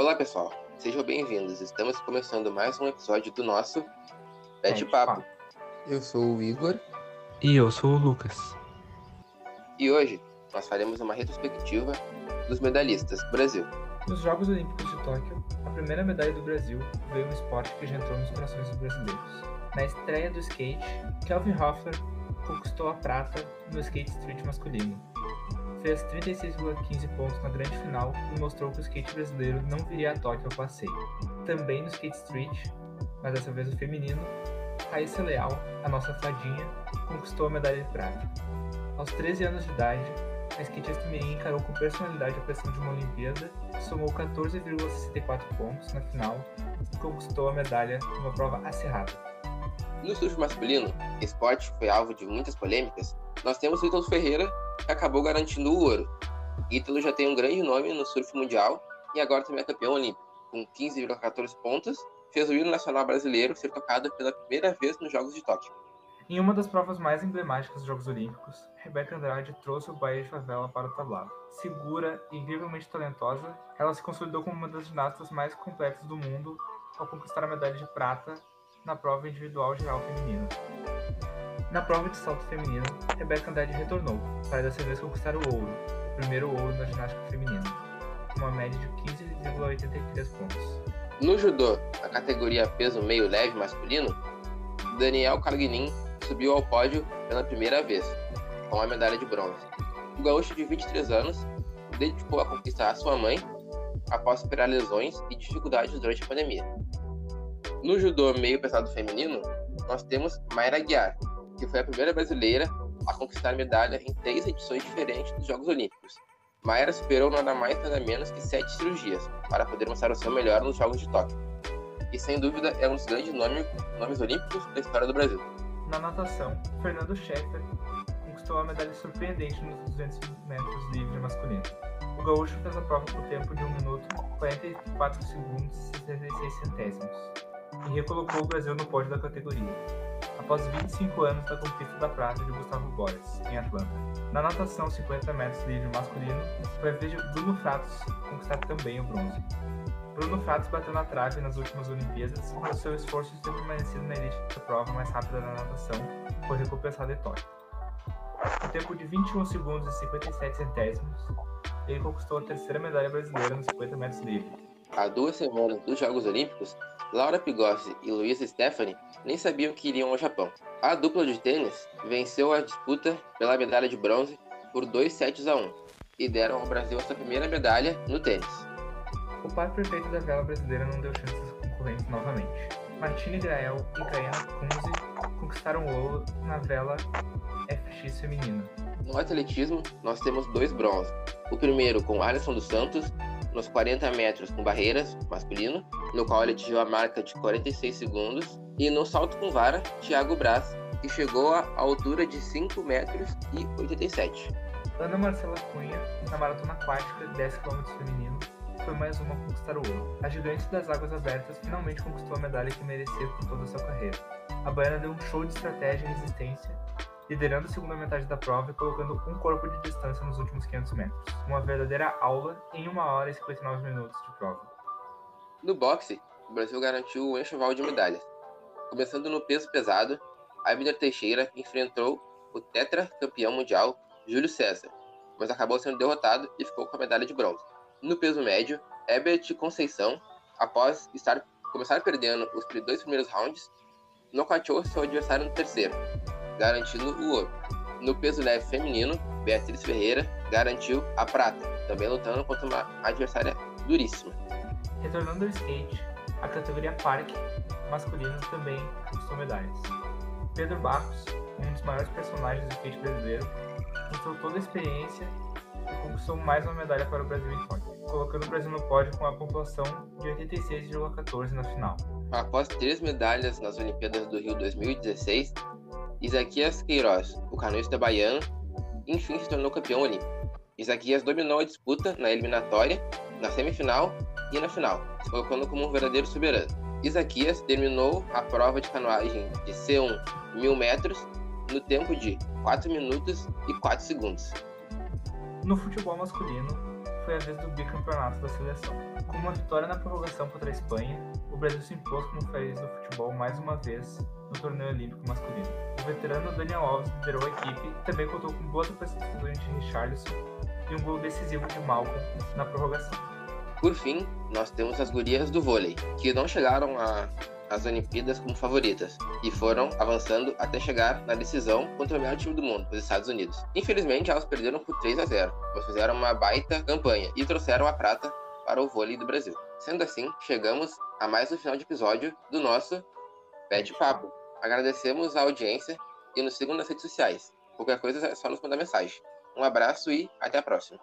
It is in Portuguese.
Olá, pessoal. Sejam bem-vindos. Estamos começando mais um episódio do nosso Bete Papo. Eu sou o Igor. E eu sou o Lucas. E hoje nós faremos uma retrospectiva dos medalhistas do Brasil. Nos Jogos Olímpicos de Tóquio, a primeira medalha do Brasil veio um esporte que já entrou nos corações dos brasileiros. Na estreia do skate, Kelvin Hoffler conquistou a prata no skate street masculino. Fez 36,15 pontos na grande final e mostrou que o skate brasileiro não viria a Tóquio ao passeio. Também no skate street, mas dessa vez o feminino, Raíssa Leal, a nossa fadinha, conquistou a medalha de prata. Aos 13 anos de idade, a skatista Mirim encarou com personalidade a pressão de uma Olimpíada, somou 14,64 pontos na final e conquistou a medalha numa prova acirrada. No surf masculino, esporte foi alvo de muitas polêmicas, nós temos o Ferreira, acabou garantindo o ouro. Ítalo já tem um grande nome no surf mundial e agora também é campeão olímpico, com 15,14 pontos, fez o hino nacional brasileiro ser tocado pela primeira vez nos Jogos de Tóquio. Em uma das provas mais emblemáticas dos Jogos Olímpicos, Rebeca Andrade trouxe o Bahia de Favela para o tablado. Segura e incrivelmente talentosa, ela se consolidou como uma das ginastas mais completas do mundo ao conquistar a medalha de prata na prova individual geral feminina. Na prova de salto feminino, Rebeca Andrade retornou, para dessa vez conquistar o ouro, o primeiro ouro na ginástica feminina, com uma média de 15,83 pontos. No judô, na categoria peso meio leve masculino, Daniel Carguinin subiu ao pódio pela primeira vez, com a medalha de bronze. O gaúcho de 23 anos dedicou a conquistar a sua mãe após superar lesões e dificuldades durante a pandemia. No judô meio pesado feminino, nós temos Mayra Guiar, que foi a primeira brasileira a conquistar medalha em três edições diferentes dos Jogos Olímpicos. Mayra superou nada mais nada menos que sete cirurgias para poder mostrar o seu melhor nos Jogos de Tóquio. E sem dúvida é um dos grandes nomes, nomes olímpicos da história do Brasil. Na natação, Fernando Scheffer conquistou a medalha surpreendente nos 200 metros livre masculino. O gaúcho fez a prova por tempo de 1 minuto, 44 segundos e 66 centésimos e recolocou o Brasil no pódio da categoria, após 25 anos da conquista da prata de Gustavo Borges, em Atlanta. Na natação 50 metros livre masculino, foi a vez de Bruno Fratos conquistar também o bronze. Bruno Fratos bateu na trave nas últimas Olimpíadas, mas seu esforço de ter permanecido na elite da prova mais rápida da natação foi recompensado em Tóquio. No tempo de 21 segundos e 57 centésimos, ele conquistou a terceira medalha brasileira nos 50 metros livre. Há duas semanas dos Jogos Olímpicos, Laura Pigossi e Luísa Stephanie nem sabiam que iriam ao Japão. A dupla de tênis venceu a disputa pela medalha de bronze por 2 sets a 1 e deram ao Brasil a sua primeira medalha no tênis. O par perfeito da vela brasileira não deu chances aos concorrentes novamente. Martina Grael e Kayana Kunze conquistaram o ouro na vela FX feminina. No atletismo, nós temos dois bronzes. O primeiro com Alisson dos Santos nos 40 metros com barreiras, masculino, no qual ele atingiu a marca de 46 segundos, e no salto com vara, Thiago Braz, que chegou à altura de 5 metros e 87. Ana Marcela Cunha, na maratona aquática 10 km feminino, foi mais uma a conquistar o ouro. A gigante das águas abertas finalmente conquistou a medalha que merecia por toda a sua carreira. A baiana deu um show de estratégia e resistência, liderando a segunda metade da prova e colocando um corpo de distância nos últimos 500 metros. Uma verdadeira aula em 1 hora e 59 minutos de prova. No boxe, o Brasil garantiu o enxoval de medalhas. Começando no peso pesado, Abner Teixeira enfrentou o tetracampeão mundial Júlio César, mas acabou sendo derrotado e ficou com a medalha de bronze. No peso médio, Herbert Conceição, após estar começar perdendo os dois primeiros rounds, nocauteou seu adversário no terceiro, garantindo o ouro. No peso leve feminino, Beatriz Ferreira garantiu a prata, também lutando contra uma adversária duríssima. Retornando ao skate, a categoria Parque masculino também conquistou medalhas. Pedro Barros, um dos maiores personagens do skate brasileiro, mostrou toda a experiência e conquistou mais uma medalha para o Brasil em Tóquio, colocando o Brasil no pódio com a pontuação de 86,14 na final. Após três medalhas nas Olimpíadas do Rio 2016, Isaquias Queiroz, o canoista baiano, enfim se tornou campeão olímpico. Isaquias dominou a disputa na eliminatória, na semifinal e na final, se colocando como um verdadeiro soberano. Isaquias terminou a prova de canoagem de C1 mil metros no tempo de 4 minutos e 4 segundos. No futebol masculino, foi a vez do bicampeonato da seleção. Com uma vitória na prorrogação contra a Espanha, o Brasil se impôs como país do futebol mais uma vez no torneio olímpico masculino. O veterano Daniel Alves liderou a equipe e também contou com boas prestações de Richarlison e um gol decisivo de Malcolm na prorrogação. Por fim, nós temos as gurias do vôlei, que não chegaram às Olimpíadas como favoritas e foram avançando até chegar na decisão contra o melhor time do mundo, os Estados Unidos. Infelizmente, elas perderam por 3 a 0, pois fizeram uma baita campanha e trouxeram a prata para o vôlei do Brasil. Sendo assim, chegamos a mais um final de episódio do nosso Pet Papo. Agradecemos a audiência e nos sigam nas redes sociais. Qualquer coisa é só nos mandar mensagem. Um abraço e até a próxima.